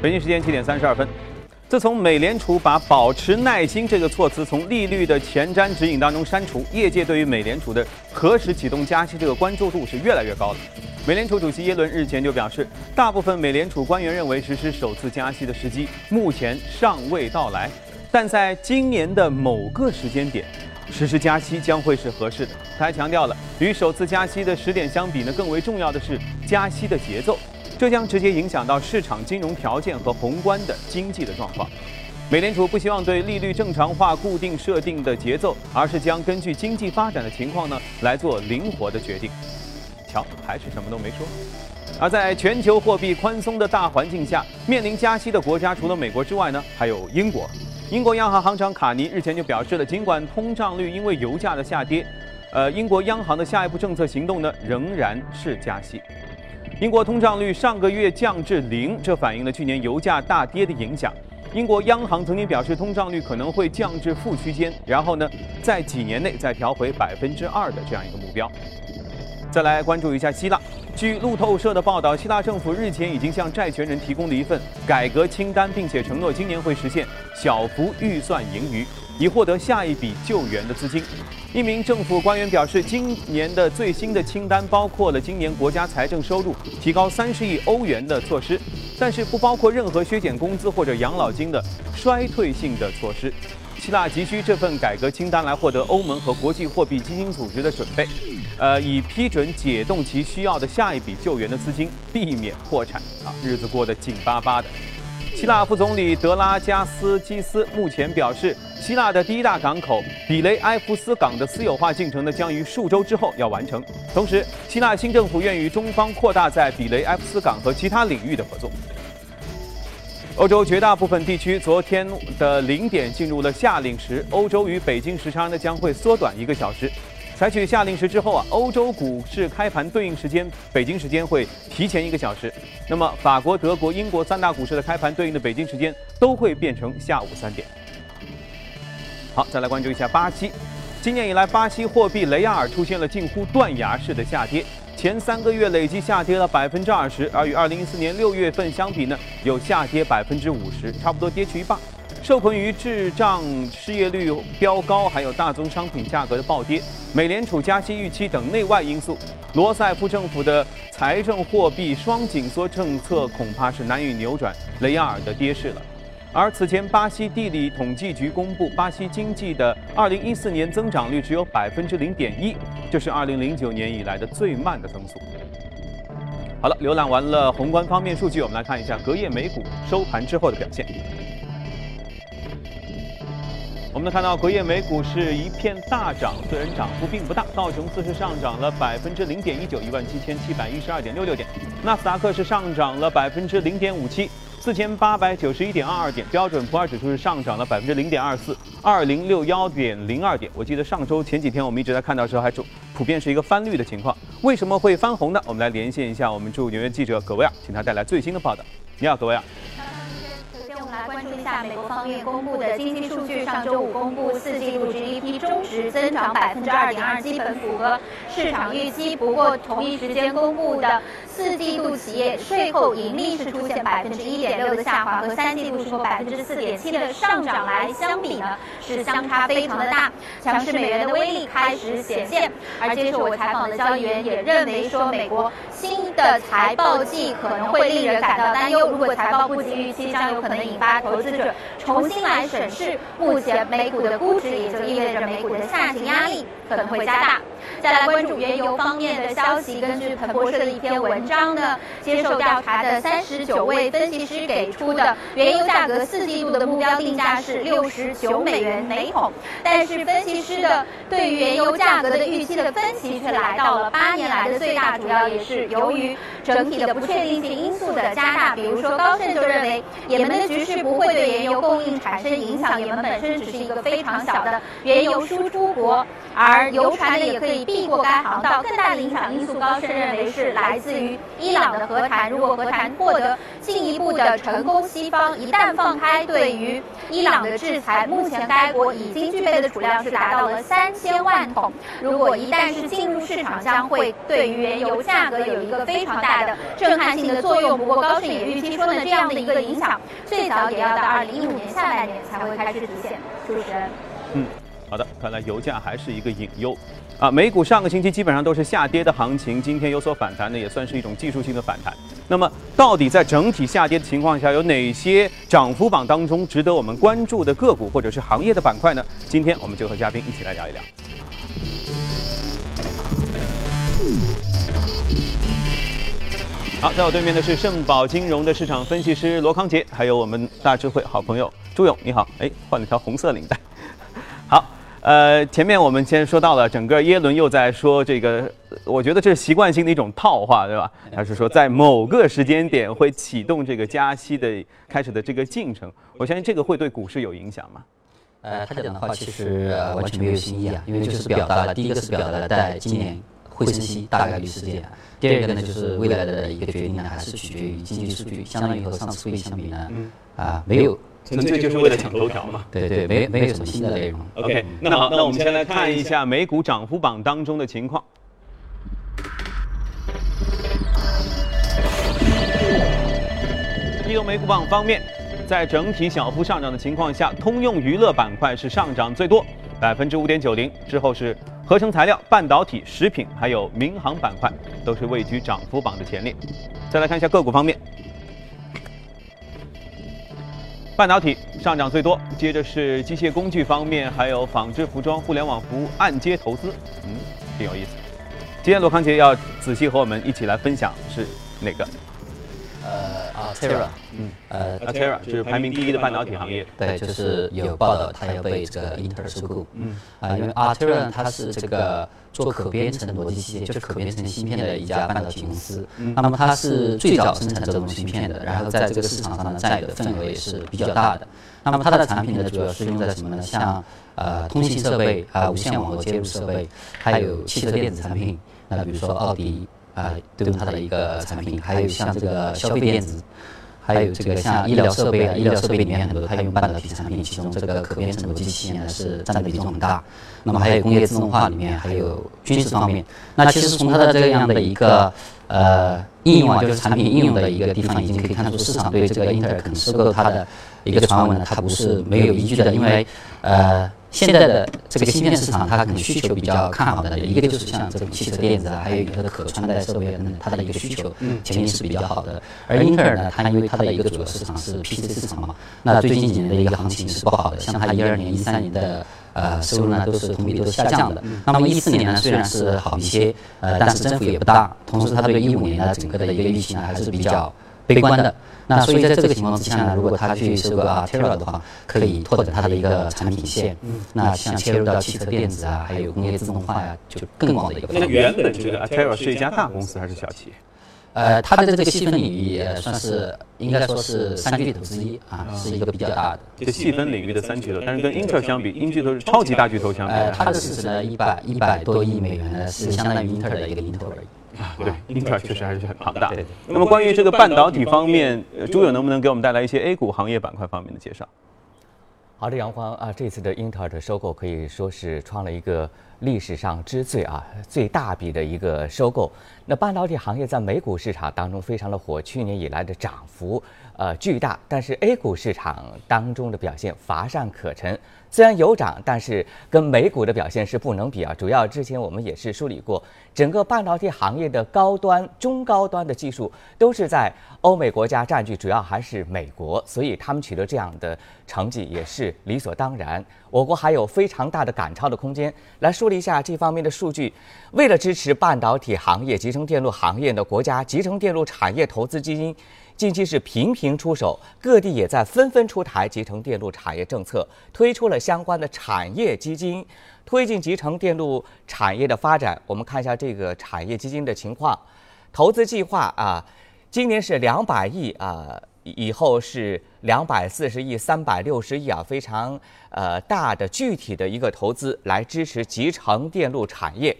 北京时间七点三十二分。自从美联储把“保持耐心”这个措辞从利率的前瞻指引当中删除，业界对于美联储的何时启动加息这个关注度是越来越高了。美联储主席耶伦日前就表示，大部分美联储官员认为实施首次加息的时机目前尚未到来，但在今年的某个时间点，实施加息将会是合适的。他还强调了，与首次加息的时点相比呢，更为重要的是加息的节奏。这将直接影响到市场金融条件和宏观的经济的状况。美联储不希望对利率正常化固定设定的节奏，而是将根据经济发展的情况呢来做灵活的决定。瞧，还是什么都没说。而在全球货币宽松的大环境下，面临加息的国家除了美国之外呢，还有英国。英国央行行长卡尼日前就表示了，尽管通胀率因为油价的下跌，呃，英国央行的下一步政策行动呢仍然是加息。英国通胀率上个月降至零，这反映了去年油价大跌的影响。英国央行曾经表示，通胀率可能会降至负区间，然后呢，在几年内再调回百分之二的这样一个目标。再来关注一下希腊。据路透社的报道，希腊政府日前已经向债权人提供了一份改革清单，并且承诺今年会实现小幅预算盈余。以获得下一笔救援的资金。一名政府官员表示，今年的最新的清单包括了今年国家财政收入提高三十亿欧元的措施，但是不包括任何削减工资或者养老金的衰退性的措施。希腊急需这份改革清单来获得欧盟和国际货币基金组织的准备，呃，以批准解冻其需要的下一笔救援的资金，避免破产啊，日子过得紧巴巴的。希腊副总理德拉加斯基斯目前表示，希腊的第一大港口比雷埃夫斯港的私有化进程呢，将于数周之后要完成。同时，希腊新政府愿与中方扩大在比雷埃夫斯港和其他领域的合作。欧洲绝大部分地区昨天的零点进入了夏令时，欧洲与北京时差呢将会缩短一个小时。采取夏令时之后啊，欧洲股市开盘对应时间，北京时间会提前一个小时。那么，法国、德国、英国三大股市的开盘对应的北京时间都会变成下午三点。好，再来关注一下巴西。今年以来，巴西货币雷亚尔出现了近乎断崖式的下跌，前三个月累计下跌了百分之二十，而与二零一四年六月份相比呢，有下跌百分之五十，差不多跌去一半。受困于滞胀、失业率飙高，还有大宗商品价格的暴跌，美联储加息预期等内外因素，罗塞夫政府的财政货币双紧缩政策恐怕是难以扭转雷亚尔的跌势了。而此前，巴西地理统计局公布，巴西经济的2014年增长率只有百分之零点一，这是2009年以来的最慢的增速。好了，浏览完了宏观方面数据，我们来看一下隔夜美股收盘之后的表现。我们能看到，隔夜美股是一片大涨，虽然涨幅并不大。道琼斯是上涨了百分之零点一九，一万七千七百一十二点六六点；纳斯达克是上涨了百分之零点五七，四千八百九十一点二二点；标准普尔指数是上涨了百分之零点二四，二零六幺点零二点。我记得上周前几天我们一直在看到时候，还普遍是一个翻绿的情况。为什么会翻红呢？我们来连线一下我们驻纽约记者葛维尔，请他带来最新的报道。你好，葛维尔。来关注一下美国方面公布的经济数据。上周五公布四季度 GDP 中值增长百分之二点二，基本符合市场预期。不过同一时间公布的四季度企业税后盈利是出现百分之一点六的下滑，和三季度说百分之四点七的上涨来相比呢，是相差非常的大。强势美元的威力开始显现。而接受我采访的交易员也认为说，美国新的财报季可能会令人感到担忧。如果财报不及预期，将有可能引发。投资者重新来审视目前美股的估值，也就意味着美股的下行压力可能会加大。再来关注原油方面的消息，根据彭博社的一篇文章呢，接受调查的三十九位分析师给出的原油价格四季度的目标定价是六十九美元每桶，但是分析师的对于原油价格的预期的分歧却来到了八年来的最大，主要也是由于整体的不确定性因素的加大。比如说高盛就认为，也门的局势不会对原油供应产生影响，也门本身只是一个非常小的原油输出国，而油船呢也可以。避过该航道，更大的影响因素，高盛认为是来自于伊朗的和谈，如果和谈获得进一步的成功，西方一旦放开对于伊朗的制裁，目前该国已经具备的储量是达到了。三千万桶。如果一旦是进入市场，将会对于原油价格有一个非常大的震撼性的作用。不过高盛也预期说呢，这样的一个影响最早也要到二零一五年下半年才会开始体现。主持人，好的，看来油价还是一个隐忧。啊，美股上个星期基本上都是下跌的行情，今天有所反弹呢，也算是一种技术性的反弹。那么，到底在整体下跌的情况下，有哪些涨幅榜当中值得我们关注的个股或者是行业的板块呢？今天我们就和嘉宾一起来聊一聊。好，在我对面的是盛宝金融的市场分析师罗康杰，还有我们大智慧好朋友朱勇，你好，哎，换了条红色领带，呃，前面我们先说到了，整个耶伦又在说这个，我觉得这是习惯性的一种套话，对吧？他是说在某个时间点会启动这个加息的开始的这个进程，我相信这个会对股市有影响吗？呃，他讲的话其实完全没有新意啊，因为就是表达了第一个是表达了在今年会升息大概率事件，第二个呢就是未来的一个决定呢还是取决于经济数据，相当于和上次会议相比呢，啊没有。纯粹就是为了抢头条嘛？对对，没没有什么新的内容。OK，那好，那我们先来看一下美股涨幅榜当中的情况。移动美股榜方面，在整体小幅上涨的情况下，通用娱乐板块是上涨最多，百分之五点九零。之后是合成材料、半导体、食品，还有民航板块都是位居涨幅榜的前列。再来看一下个股方面。半导体上涨最多，接着是机械工具方面，还有纺织、服装、互联网服务、按揭投资，嗯，挺有意思。今天罗康杰要仔细和我们一起来分享是哪个？呃，Altera，嗯，呃，Altera 是排名第一的半导体行业。对，就是有报道它要被这个英特尔收购。嗯，啊，因为 Altera 它是这个做可编程逻辑器，就是可编程芯片的一家半导体公司。那么它是最早生产这种芯片的，然后在这个市场上呢占有的份额也是比较大的。那么它的产品呢，主要是用在什么呢？像呃通信设备啊、无线网络接入设备，还有汽车电子产品。那比如说奥迪。啊，都用它的一个产品，还有像这个消费电子，还有这个像医疗设备啊，医疗设备里面很多它用半导体产品，其中这个可编程逻辑器呢是占的比重很大。那么还有工业自动化里面，还有军事方面。那其实从它的这样的一个呃应用啊，就是产品应用的一个地方，已经可以看出市场对这个英特尔可能收购它的一个传闻呢，它不是没有依据的，因为呃。现在的这个芯片市场，它可能需求比较看好的，一个就是像这种汽车电子啊，还有它的可穿戴设备等等，它的一个需求前景是比较好的。而英特尔呢，它因为它的一个主要市场是 PC 市场嘛，那最近几年的一个行情是不好的，像它一二年、一三年的呃收入呢都是同比都是下降的。那么一四年呢虽然是好一些，呃，但是增幅也不大。同时，它对一五年的整个的一个预期呢还是比较悲观的。那所以在这个情况之下呢，如果他去收购啊 Tera 的话，可以拓展它的一个产品线。那像切入到汽车电子啊，还有工业自动化呀，就更广的一个。那原本这个 Tera 是一家大公司还是小企业？呃，它的这个细分领域也算是应该说是三巨头之一啊，是一个比较大的。就细分领域的三巨头，但是跟英特尔相比，英巨头是超级大巨头相比。呃，它的市值呢，一百一百多亿美元呢，是相当于英特尔的一个零头而已。啊，对，英特尔确实还是很庞大。那么关于这个半导体方面，朱勇能不能给我们带来一些 A 股行业板块方面的介绍？好的，杨光啊，这次的英特尔的收购可以说是创了一个历史上之最啊，最大笔的一个收购。那半导体行业在美股市场当中非常的火，去年以来的涨幅呃巨大，但是 A 股市场当中的表现乏善可陈。虽然有涨，但是跟美股的表现是不能比啊。主要之前我们也是梳理过，整个半导体行业的高端、中高端的技术都是在欧美国家占据，主要还是美国，所以他们取得这样的成绩也是理所当然。我国还有非常大的赶超的空间。来梳理一下这方面的数据，为了支持半导体行业、集成电路行业的国家集成电路产业投资基金。近期是频频出手，各地也在纷纷出台集成电路产业政策，推出了相关的产业基金，推进集成电路产业的发展。我们看一下这个产业基金的情况，投资计划啊，今年是两百亿啊，以后是两百四十亿、三百六十亿啊，非常呃大的具体的一个投资来支持集成电路产业。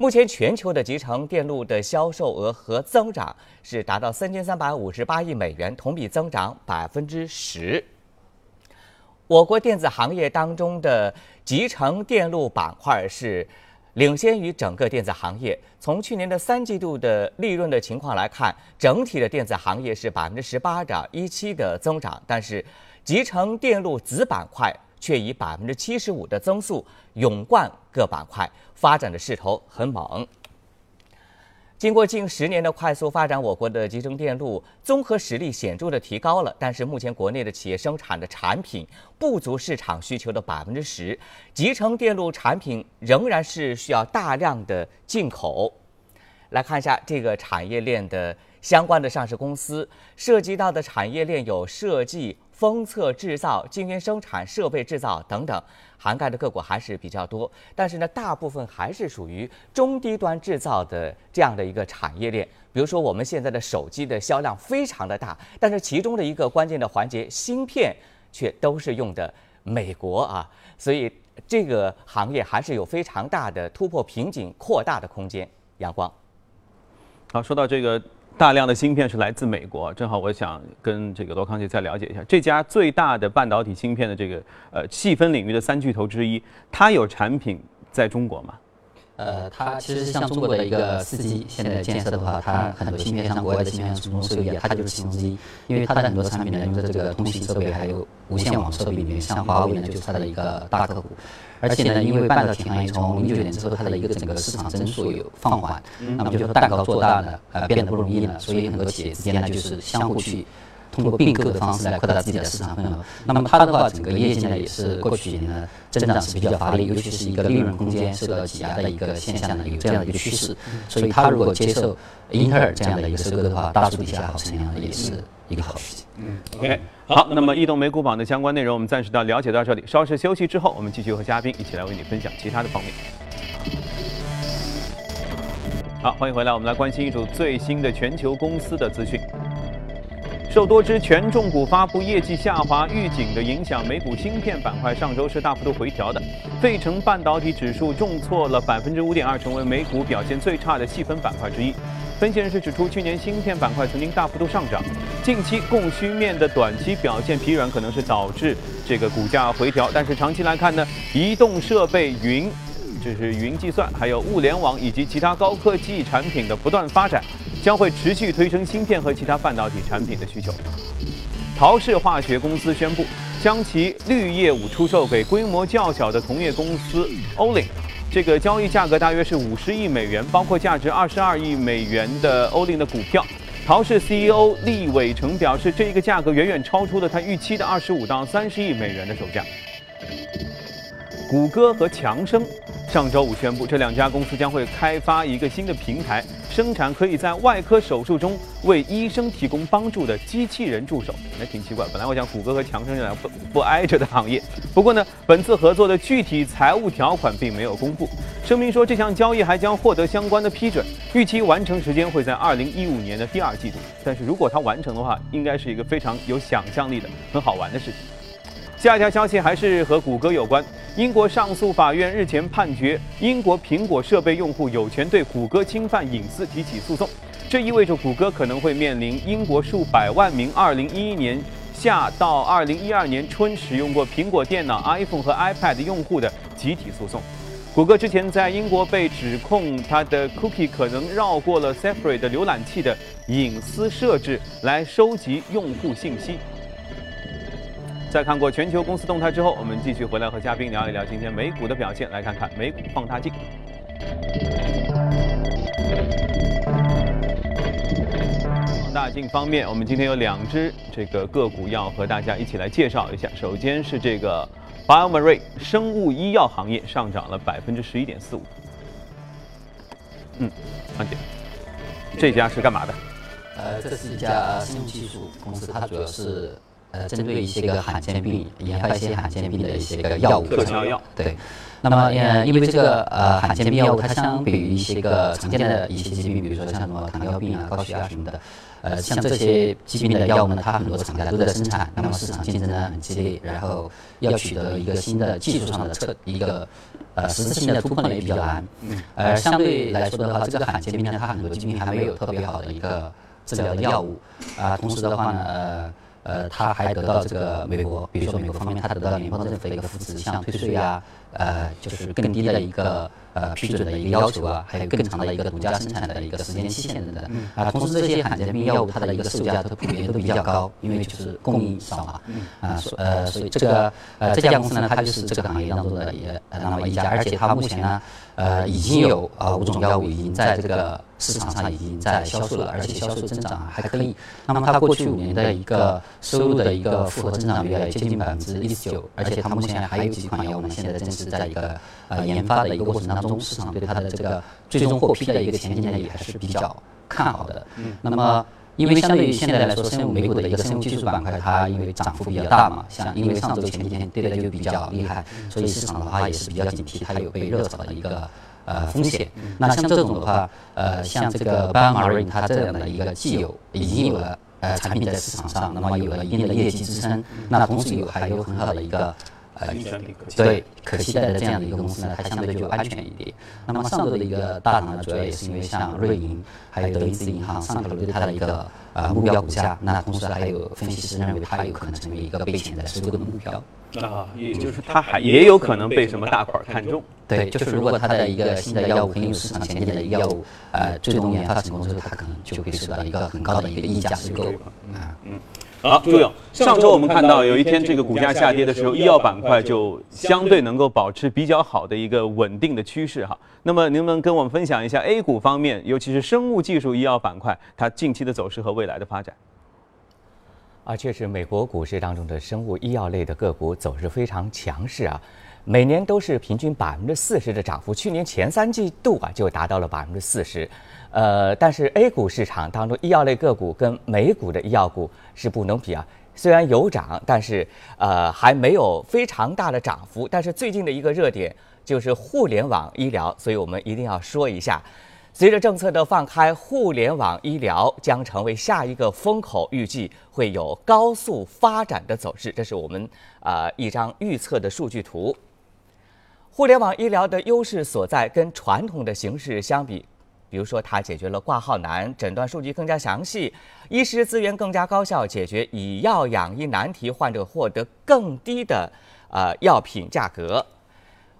目前全球的集成电路的销售额和增长是达到三千三百五十八亿美元，同比增长百分之十。我国电子行业当中的集成电路板块是领先于整个电子行业。从去年的三季度的利润的情况来看，整体的电子行业是百分之十八点一七的增长，但是集成电路子板块却以百分之七十五的增速勇冠各板块。发展的势头很猛。经过近十年的快速发展，我国的集成电路综合实力显著的提高了。但是目前国内的企业生产的产品不足市场需求的百分之十，集成电路产品仍然是需要大量的进口。来看一下这个产业链的相关的上市公司，涉及到的产业链有设计。封测制造、晶圆生产、设备制造等等，涵盖的个股还是比较多。但是呢，大部分还是属于中低端制造的这样的一个产业链。比如说，我们现在的手机的销量非常的大，但是其中的一个关键的环节芯片却都是用的美国啊，所以这个行业还是有非常大的突破瓶颈、扩大的空间。阳光，好，说到这个。大量的芯片是来自美国，正好我想跟这个罗康杰再了解一下，这家最大的半导体芯片的这个呃细分领域的三巨头之一，它有产品在中国吗？呃，它其实像中国的一个四 G 现在建设的话，它很多芯片像国外的芯片从中受益，它就是其中之一。因为它的很多产品呢，用在这个通信设备还有无线网设备里面，像华为呢就是它的一个大客户。而且呢，因为半导体行业从零九年之后，它的一个整个市场增速有放缓，那么就说蛋糕做大呢，呃，变得不容易了。所以很多企业之间呢，就是相互去。通过并购的方式来扩大自己的市场份额。那么它的话，整个业绩呢也是过去几年呢增长是比较乏力，尤其是一个利润空间受到挤压的一个现象呢，有这样的一个趋势。所以它如果接受英特尔这样的一个收购的话，大树底下好乘凉也是一个好事情。嗯，OK，好，那么异动美股榜的相关内容我们暂时到了解到这里，稍事休息之后，我们继续和嘉宾一起来为你分享其他的方面。好，欢迎回来，我们来关心一组最新的全球公司的资讯。受多只权重股发布业绩下滑预警的影响，美股芯片板块上周是大幅度回调的。费城半导体指数重挫了百分之五点二，成为美股表现最差的细分板块之一。分析人士指出，去年芯片板块曾经大幅度上涨，近期供需面的短期表现疲软，可能是导致这个股价回调。但是长期来看呢，移动设备、云，就是云计算，还有物联网以及其他高科技产品的不断发展。将会持续推升芯片和其他半导体产品的需求。陶氏化学公司宣布将其绿业务出售给规模较小的同业公司欧林，这个交易价格大约是五十亿美元，包括价值二十二亿美元的欧林的股票。陶氏 CEO 厉伟成表示，这一个价格远远超出了他预期的二十五到三十亿美元的售价。谷歌和强生上周五宣布，这两家公司将会开发一个新的平台。生产可以在外科手术中为医生提供帮助的机器人助手，那挺奇怪。本来我想谷歌和强生这两不不挨着的行业，不过呢，本次合作的具体财务条款并没有公布。声明说，这项交易还将获得相关的批准，预期完成时间会在二零一五年的第二季度。但是如果它完成的话，应该是一个非常有想象力的、很好玩的事情。下一条消息还是和谷歌有关。英国上诉法院日前判决，英国苹果设备用户有权对谷歌侵犯隐私提起诉讼。这意味着谷歌可能会面临英国数百万名2011年夏到2012年春使用过苹果电脑、iPhone 和 iPad 用户的集体诉讼。谷歌之前在英国被指控，它的 Cookie 可能绕过了 Safari 的浏览器的隐私设置来收集用户信息。在看过全球公司动态之后，我们继续回来和嘉宾聊一聊今天美股的表现。来看看美股放大镜。放大镜方面，我们今天有两只这个个股要和大家一起来介绍一下。首先是这个 BioMarin 生物医药行业上涨了百分之十一点四五。嗯，安姐，这家是干嘛的？呃，这是一家生物技术公司，它主要是。呃，针对一些个罕见病，研发一些罕见病的一些个药物。特效药。对。那么，呃，因为这个呃罕见病药物，它相比于一些个常见的一些疾病，比如说像什么糖尿病啊、高血压什么的，呃，像这些疾病的药物呢，它很多厂家都在生产，那么市场竞争呢很激烈，然后要取得一个新的技术上的测一个呃实质性的突破呢也比较难。嗯。而相对来说的话，这个罕见病呢，它很多疾病还没有特别好的一个治疗的药物啊。同时的话呢，呃。呃，他还得到这个美国，比如说美国方面，他得到联邦政府的一个扶持，像退税啊，呃，就是更低的一个呃批准的一个要求啊，还有更长的一个独家生产的一个时间期限等等。啊，同时这些罕见病药物它的一个售价都普遍都比较高，因为就是供应少嘛。啊，所呃，所以这个呃这家公司呢，它就是这个行业当中的也那么一家，而且它目前呢。呃，已经有啊五种药物已经在这个市场上已经在销售了，而且销售增长还可以。那么它过去五年的一个收入的一个复合增长率也接近百分之一十九，而且它目前还有几款药物呢，现在正是在一个呃研发的一个过程当中，市场对它的这个最终获批的一个前景呢也还是比较看好的。那么。因为相对于现在来说，生物美股的一个生物技术板块，它因为涨幅比较大嘛，像因为上周前几天跌的就比较厉害，所以市场的话也是比较警惕，它有被热炒的一个呃风险。那像这种的话，呃，像这个 BioMarin 它这样的一个既有已经有了呃产品在市场上，那么有了一定的业绩支撑，那同时有还有很好的一个。呃，对，可期待的这样的一个公司呢，它相对就安全一点。那么上周的一个大涨呢，主要也是因为像瑞银还有德意志银行上调了对它的一个呃目标股价，那同时还有分析师认为它有可能成为一个被潜在收购的目标。啊，也就是它还也有可能被什么大款看中。对，就是如果它的一个新的药物很有市场前景的药物，呃，最终研发成功之后，它可能就会受到一个很高的一个溢价收购。啊，嗯。好，朱勇，上周我们看到有一天这个股价下跌的时候，医药板块就相对能够保持比较好的一个稳定的趋势哈。那么，能不能跟我们分享一下 A 股方面，尤其是生物技术医药板块它近期的走势和未来的发展？啊，确实，美国股市当中的生物医药类的个股走势非常强势啊，每年都是平均百分之四十的涨幅，去年前三季度啊就达到了百分之四十。呃，但是 A 股市场当中，医药类个股跟美股的医药股是不能比啊。虽然有涨，但是呃还没有非常大的涨幅。但是最近的一个热点就是互联网医疗，所以我们一定要说一下。随着政策的放开，互联网医疗将成为下一个风口，预计会有高速发展的走势。这是我们啊一张预测的数据图。互联网医疗的优势所在，跟传统的形式相比。比如说，它解决了挂号难、诊断数据更加详细、医师资源更加高效、解决以药养医难题、患者获得更低的呃药品价格。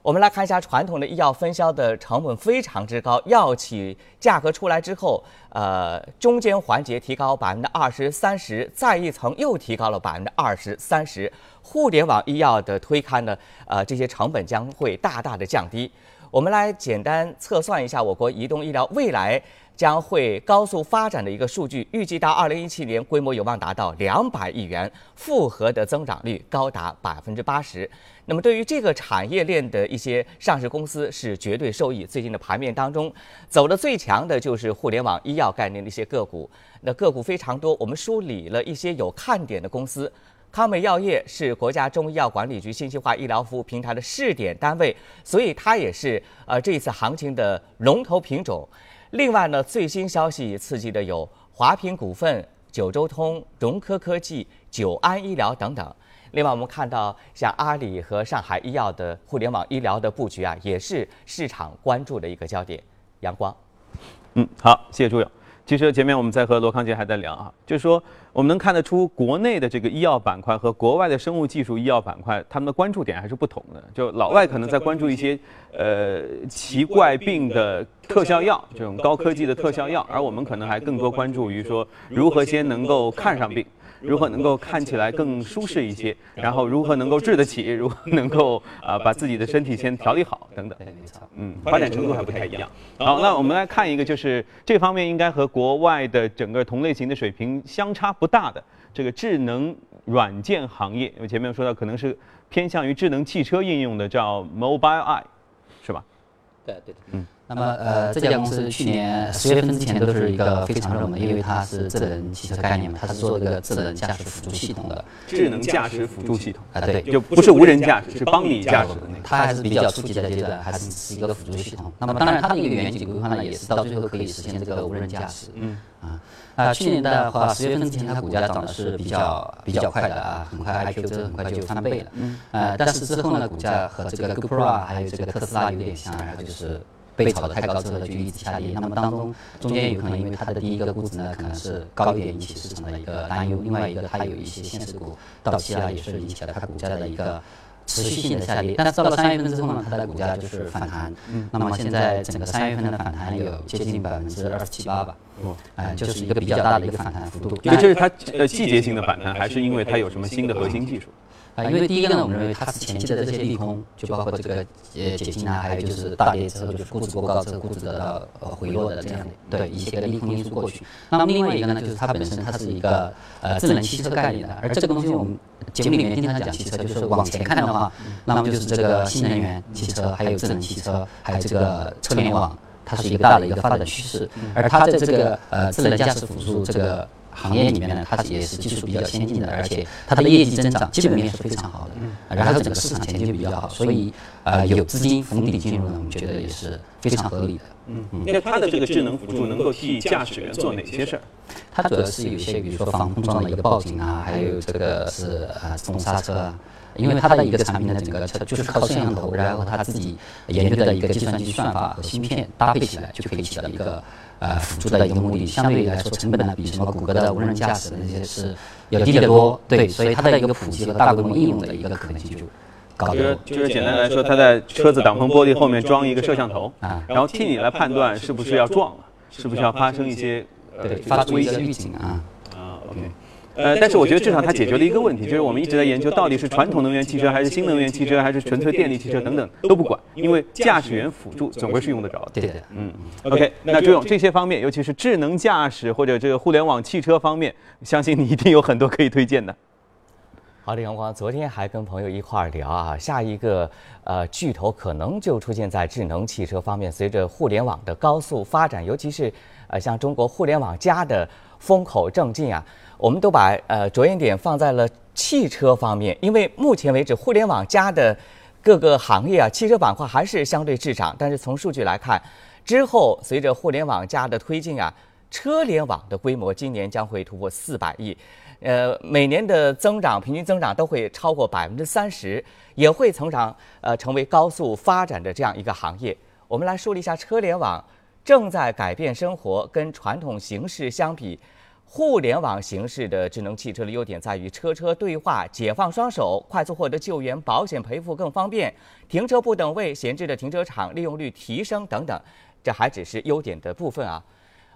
我们来看一下传统的医药分销的成本非常之高，药企价格出来之后，呃，中间环节提高百分之二十三十，再一层又提高了百分之二十三十。互联网医药的推开呢，呃，这些成本将会大大的降低。我们来简单测算一下我国移动医疗未来将会高速发展的一个数据，预计到二零一七年规模有望达到两百亿元，复合的增长率高达百分之八十。那么对于这个产业链的一些上市公司是绝对受益。最近的盘面当中，走的最强的就是互联网医药概念的一些个股，那个股非常多。我们梳理了一些有看点的公司。康美药业是国家中医药管理局信息化医疗服务平台的试点单位，所以它也是呃这一次行情的龙头品种。另外呢，最新消息刺激的有华平股份、九州通、融科科技、九安医疗等等。另外，我们看到像阿里和上海医药的互联网医疗的布局啊，也是市场关注的一个焦点。阳光，嗯，好，谢谢朱勇。其实前面我们在和罗康杰还在聊啊，就是说我们能看得出国内的这个医药板块和国外的生物技术医药板块，他们的关注点还是不同的。就老外可能在关注一些呃奇怪病的特效药，这种高科技的特效药，而我们可能还更多关注于说如何先能够看上病。如何能够看起来更舒适一些？然后如何能够治得起？如何能够啊把自己的身体先调理好？等等。嗯，发展程度还不太一样。好，那我们来看一个，就是这方面应该和国外的整个同类型的水平相差不大的这个智能软件行业。因为前面说到，可能是偏向于智能汽车应用的，叫 Mobile Eye，是吧？对对对。嗯。那么呃，这家公司去年十月份之前都是一个非常热门，因为它是智能汽车概念嘛，它是做这个智能驾驶辅助系统的。智能驾驶辅助系统啊，对，就不是无人驾驶，是帮你驾驶的那个。它还是比较初级的阶段，还是是一个辅助系统。那么当然，它的一个远景规划呢，也是到最后可以实现这个无人驾驶。嗯啊啊，去年的话，十月份之前它股价涨的是比较比较快的啊，很快之后很快就翻倍了。嗯呃，但是之后呢，股价和这个 GoPro 啊，还有这个特斯拉有点像，然后就是。被炒得太高之后就一直下跌，那么当中中间有可能因为它的第一个估值呢可能是高一点引起市场的一个担忧，另外一个它有一些现实股到期了也是引起了它股价的一个持续性的下跌。但是到了三月份之后呢，它的股价就是反弹。嗯。那么现在整个三月份的反弹有接近百分之二十七八吧。哦。哎，就是一个比较大的一个反弹幅度。因为这是它呃季节性的反弹，还是因为它有什么新的核心技术？啊，因为第一个呢，我们认为它是前期的这些利空，就包括这个呃解禁啊，还有就是大跌之后就是估值过高之后估值得到呃回落的这样的对一些个利空因素过去。那么另外一个呢，就是它本身它是一个呃智能汽车概念的，而这个东西我们节目里面经常讲汽车，就是往前看的话，那么就是这个新能源汽车，还有智能汽车，还有这个车联网，它是一个大的一个发展趋势。而它在这个呃智能驾驶辅助这个。行业里面呢，它也是技术比较先进的，而且它的业绩增长基本面是非常好的，然后整个市场前景比较好，所以呃有资金逢底进入呢，我们觉得也是非常合理的。嗯，嗯那它的这个智能辅助能够替驾驶员做哪些事儿？它主要是有一些，比如说防碰撞的一个报警啊，还有这个是呃自动刹车啊。因为它的一个产品的整个车就是靠摄像头，然后它自己研究的一个计算机算法和芯片搭配起来，就可以起到一个呃辅助的一个目的。相对来说，成本呢比什么谷歌的无人驾驶那些是要低得多。对，所以它的一个普及和大规模应用的一个可能性就高。就是就是简单来说，它在车子挡风玻璃后面装一个摄像头，啊，然后替你来判断是不是要撞了，是不是要发生一些对发出一些预警啊啊，OK。呃，但是我觉得至少它解决了一个问题，就是我们一直在研究到底是传统能源汽车还是新能源汽车还是纯粹电力汽车等等都不管，因为驾驶员辅助总归是用得着的。对对对，嗯，OK，那这种这些方面，尤其是智能驾驶或者这个互联网汽车方面，相信你一定有很多可以推荐的。好的，阳光，昨天还跟朋友一块儿聊啊，下一个呃巨头可能就出现在智能汽车方面，随着互联网的高速发展，尤其是呃像中国互联网加的风口正劲啊。我们都把呃着眼点放在了汽车方面，因为目前为止互联网加的各个行业啊，汽车板块还是相对滞涨。但是从数据来看，之后随着互联网加的推进啊，车联网的规模今年将会突破四百亿，呃，每年的增长平均增长都会超过百分之三十，也会成长呃成为高速发展的这样一个行业。我们来梳理一下车联网正在改变生活，跟传统形式相比。互联网形式的智能汽车的优点在于车车对话、解放双手、快速获得救援、保险赔付更方便、停车不等位、闲置的停车场利用率提升等等。这还只是优点的部分啊。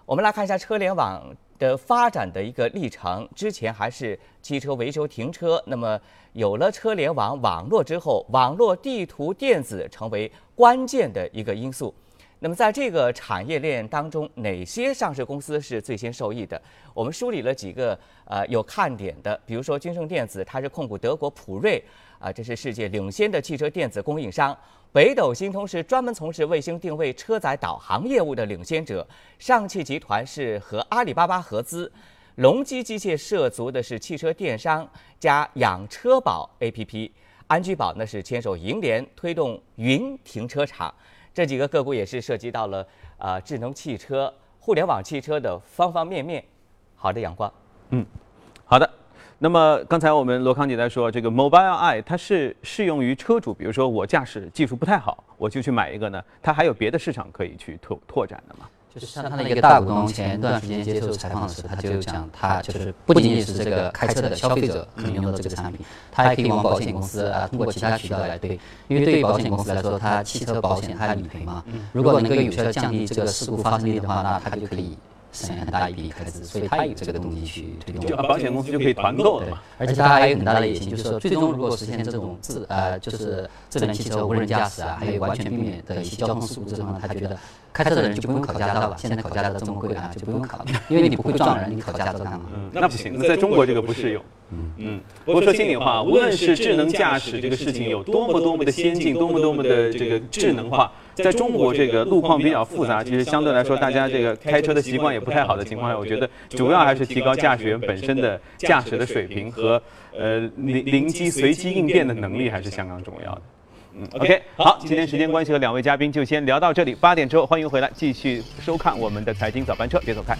我们来看一下车联网的发展的一个历程。之前还是汽车维修停车，那么有了车联网网络之后，网络地图电子成为关键的一个因素。那么在这个产业链当中，哪些上市公司是最先受益的？我们梳理了几个呃有看点的，比如说君盛电子，它是控股德国普瑞，啊，这是世界领先的汽车电子供应商；北斗星通是专门从事卫星定位、车载导航业务的领先者；上汽集团是和阿里巴巴合资；隆基机械涉足的是汽车电商加养车宝 APP；安居宝呢是牵手银联推动云停车场。这几个个股也是涉及到了啊智能汽车、互联网汽车的方方面面。好的，阳光。嗯，好的。那么刚才我们罗康姐在说，这个 Mobileye 它是适用于车主，比如说我驾驶技术不太好，我就去买一个呢？它还有别的市场可以去拓拓展的吗？就是像他的一个大股东，前一段时间接受采访的时候，他就讲，他就是不仅仅是这个开车的消费者可能用到这个产品，他还可以往保险公司啊，通过其他渠道来对，因为对于保险公司来说，它汽车保险它要理赔嘛，如果能够有效降低这个事故发生率的话，那它就可以。省很大一笔开支，所以他有这个动力去推动。就保险公司就可以团购了嘛。而且他还有很大的野心，就是说，最终如果实现这种智呃，就是智能汽车、无人驾驶啊，还有完全避免的一些交通事故之后呢，他觉得开车的人就不用考驾照了。现在考驾照这么贵啊，就不用考了，因为你不会撞人，你考驾照干嘛？嗯，那不行，那在中国这个不适用。嗯，不过说心里话，无论是智能驾驶这个事情有多么多么的先进，多么多么的这个智能化，在中国这个路况比较复杂，其实相对来说，大家这个开车的习惯也不太好的情况下，我觉得主要还是提高驾驶员本身的驾驶的水平和呃灵灵机随机应变的能力，还是相当重要的。嗯，OK，好，今天时间关系和两位嘉宾就先聊到这里，八点之后欢迎回来继续收看我们的财经早班车，别走开。